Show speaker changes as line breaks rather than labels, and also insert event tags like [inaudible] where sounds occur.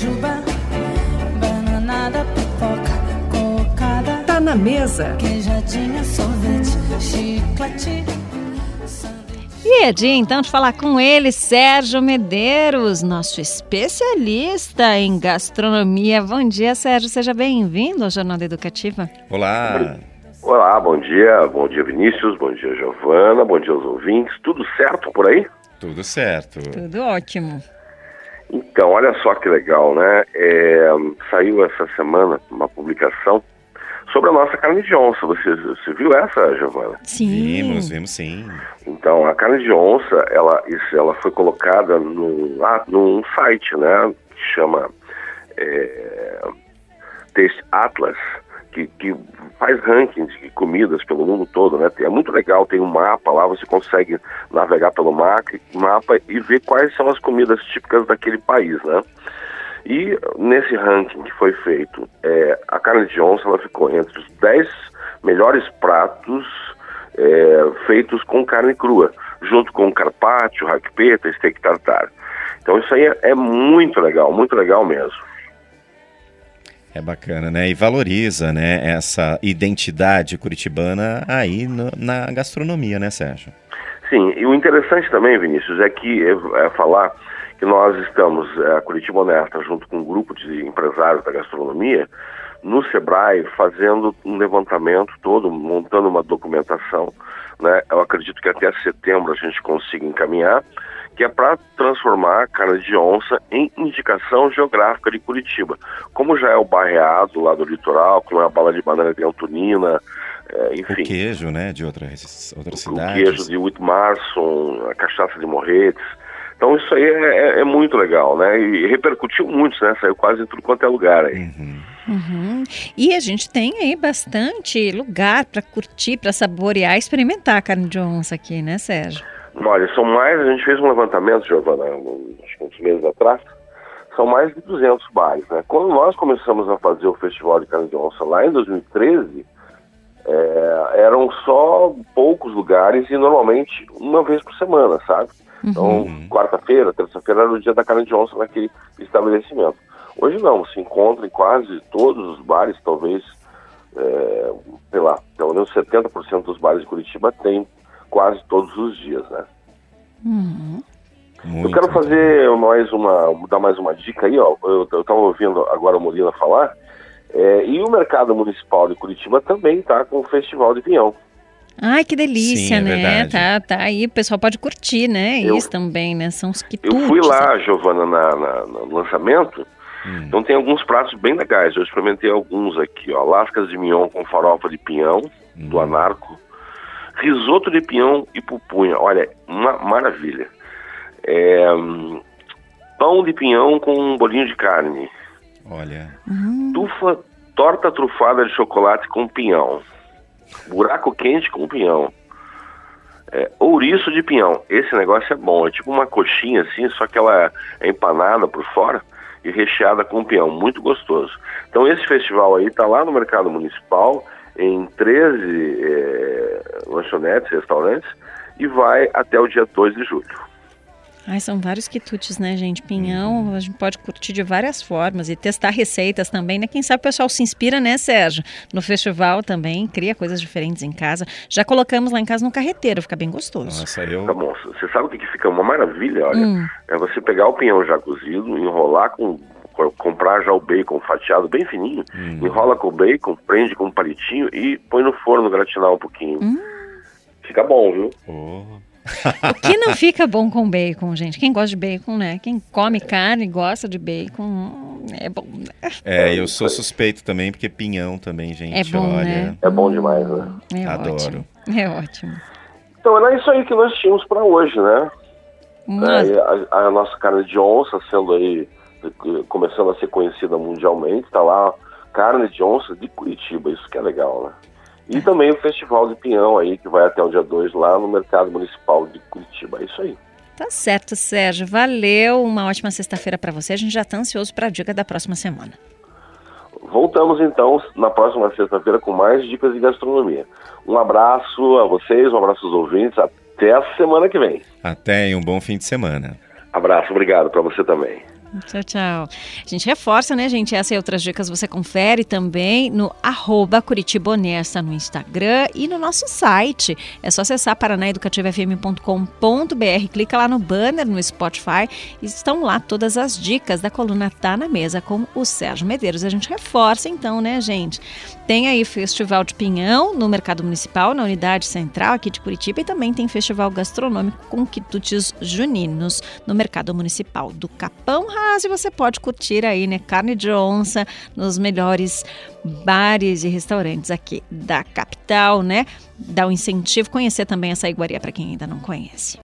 jujuba, bananada, pipoca, cocada.
Tá na mesa.
Queijadinha, sorvete, chiclete.
E é dia então de falar com ele, Sérgio Medeiros, nosso especialista em gastronomia. Bom dia, Sérgio. Seja bem-vindo ao Jornada Educativa.
Olá.
Olá, bom dia. Bom dia, Vinícius. Bom dia, Giovana. Bom dia aos ouvintes. Tudo certo por aí?
Tudo certo.
Tudo ótimo.
Então, olha só que legal, né? É, saiu essa semana uma publicação sobre a nossa carne de onça. Você, você viu essa, Giovana?
Sim.
Vimos, vimos sim.
Então, a carne de onça, ela, isso, ela foi colocada num, ah, num site, né? Que chama é, Taste Atlas, que, que faz rankings de comidas pelo mundo todo, né? É muito legal, tem um mapa lá, você consegue navegar pelo mapa, e ver quais são as comidas típicas daquele país, né? E nesse ranking que foi feito, é, a carne de onça ela ficou entre os 10 melhores pratos é, feitos com carne crua, junto com carpaccio, raquepeta, steak tartar. Então isso aí é, é muito legal, muito legal mesmo.
É bacana, né? E valoriza, né, essa identidade curitibana aí no, na gastronomia, né, Sérgio?
Sim, e o interessante também, Vinícius, é que é, é falar que nós estamos, é, a Curitiba Honesta, junto com um grupo de empresários da gastronomia, no Sebrae, fazendo um levantamento todo, montando uma documentação, né? Eu acredito que até setembro a gente consiga encaminhar, que é para transformar a carne de onça em indicação geográfica de Curitiba. Como já é o barreado lá do litoral, como é a bala de banana de Antonina, é, enfim.
O queijo, né, de outras, outras
O
cidades.
queijo de Whitmarson, a cachaça de Morretes. Então isso aí é, é- é muito legal, né? E repercutiu muito, né? Saiu quase em tudo quanto é lugar aí.
Uhum.
Uhum. E a gente tem aí bastante lugar para curtir, para saborear, experimentar a carne de onça aqui, né, Sérgio?
Olha, são mais, a gente fez um levantamento, Giovana, acho que uns meses atrás, são mais de 200 bares, né? Quando nós começamos a fazer o Festival de Carne de Onça lá em 2013, é, eram só poucos lugares e normalmente uma vez por semana, sabe? Então, quarta-feira, terça-feira era o dia da carne de onça naquele estabelecimento. Hoje não, se encontra em quase todos os bares, talvez, é, sei lá, pelo menos 70% dos bares de Curitiba tem quase todos os dias, né?
Uhum.
Eu quero fazer mais uma, dar mais uma dica aí, ó. Eu, eu tava ouvindo agora a Molina falar, é, e o mercado municipal de Curitiba também tá com o Festival de Pinhão.
Ai, que delícia,
Sim, é
né? Tá, tá aí, o pessoal pode curtir, né?
Eu-
Isso também, né? São os
Eu
quitutes.
fui lá, Giovana, na, na- no lançamento,
Hum.
então tem alguns pratos bem legais. Eu experimentei alguns aqui, ó. Lascas de mignon com farofa de pinhão, do
Hum.
Anarco. Risoto de pinhão e pupunha. Olha, uma maravilha. É, pão de pinhão com um bolinho de carne.
Olha,
Tufa, torta trufada de chocolate com pinhão. Buraco quente com pinhão. É, ouriço de pinhão. Esse negócio é bom. É tipo uma coxinha assim, só que ela é empanada por fora e recheada com pinhão. Muito gostoso. Então esse festival aí tá lá no Mercado Municipal, em 13 é, lanchonetes, restaurantes, e vai até o dia 2 de julho.
Ai, são vários quitutes, né, gente? Pinhão, a gente pode curtir de várias formas e testar receitas também, né? Quem sabe o pessoal se inspira, né, Sérgio? No festival também, cria coisas diferentes em casa. Já colocamos lá em casa no carreteiro, fica bem gostoso.
nossa, eu...
Tá bom, você sabe o que, que fica uma maravilha, olha?
Hum.
É você pegar o pinhão já cozido, enrolar com. Co- comprar já o bacon fatiado bem fininho,
Hum.
enrola com o bacon, prende com um palitinho e põe no forno gratinar um pouquinho.
Hum.
Fica bom, viu?
Oh.
O que não [laughs] fica bom com bacon, gente? Quem gosta de bacon, né? Quem come carne e gosta de bacon, é bom. né?
É, eu sou suspeito também, porque pinhão também, gente,
É bom,
olha.
né?
É bom demais, né?
É
Adoro.
ótimo. É ótimo.
Então era isso aí que nós tínhamos para hoje, né?
Mas,
É, a, a nossa carne de onça sendo aí, começando a ser conhecida mundialmente, tá lá, carne de onça de Curitiba, isso que é legal, né? E também o Festival de Pinhão aí, que vai até o dia 2 lá no Mercado Municipal de Curitiba, é isso aí.
tá certo, Sérgio. Valeu. Uma ótima sexta-feira para você. A gente já tá ansioso para a dica da próxima semana.
Voltamos então na próxima sexta-feira com mais dicas de gastronomia. Um abraço a vocês, um abraço aos ouvintes, até a semana que vem.
Até e um bom fim de semana.
Abraço, obrigado para você também.
Tchau, tchau. A gente reforça, né, gente? Essa e outras dicas você confere também no arroba Curitiba Honesta no Instagram e no nosso site. É só acessar paranaeducativafm.com.br, clica lá no banner no Spotify e estão lá todas as dicas da coluna Tá na Mesa com o Sérgio Medeiros. A gente reforça então, né, gente? Tem aí Festival de Pinhão no Mercado Municipal, na Unidade Central aqui de Curitiba e também tem Festival Gastronômico com quitutes juninos no Mercado Municipal do Capão E você pode curtir aí, né, carne de onça nos melhores bares e restaurantes aqui da capital, né? Dar um incentivo, conhecer também essa iguaria para quem ainda não conhece.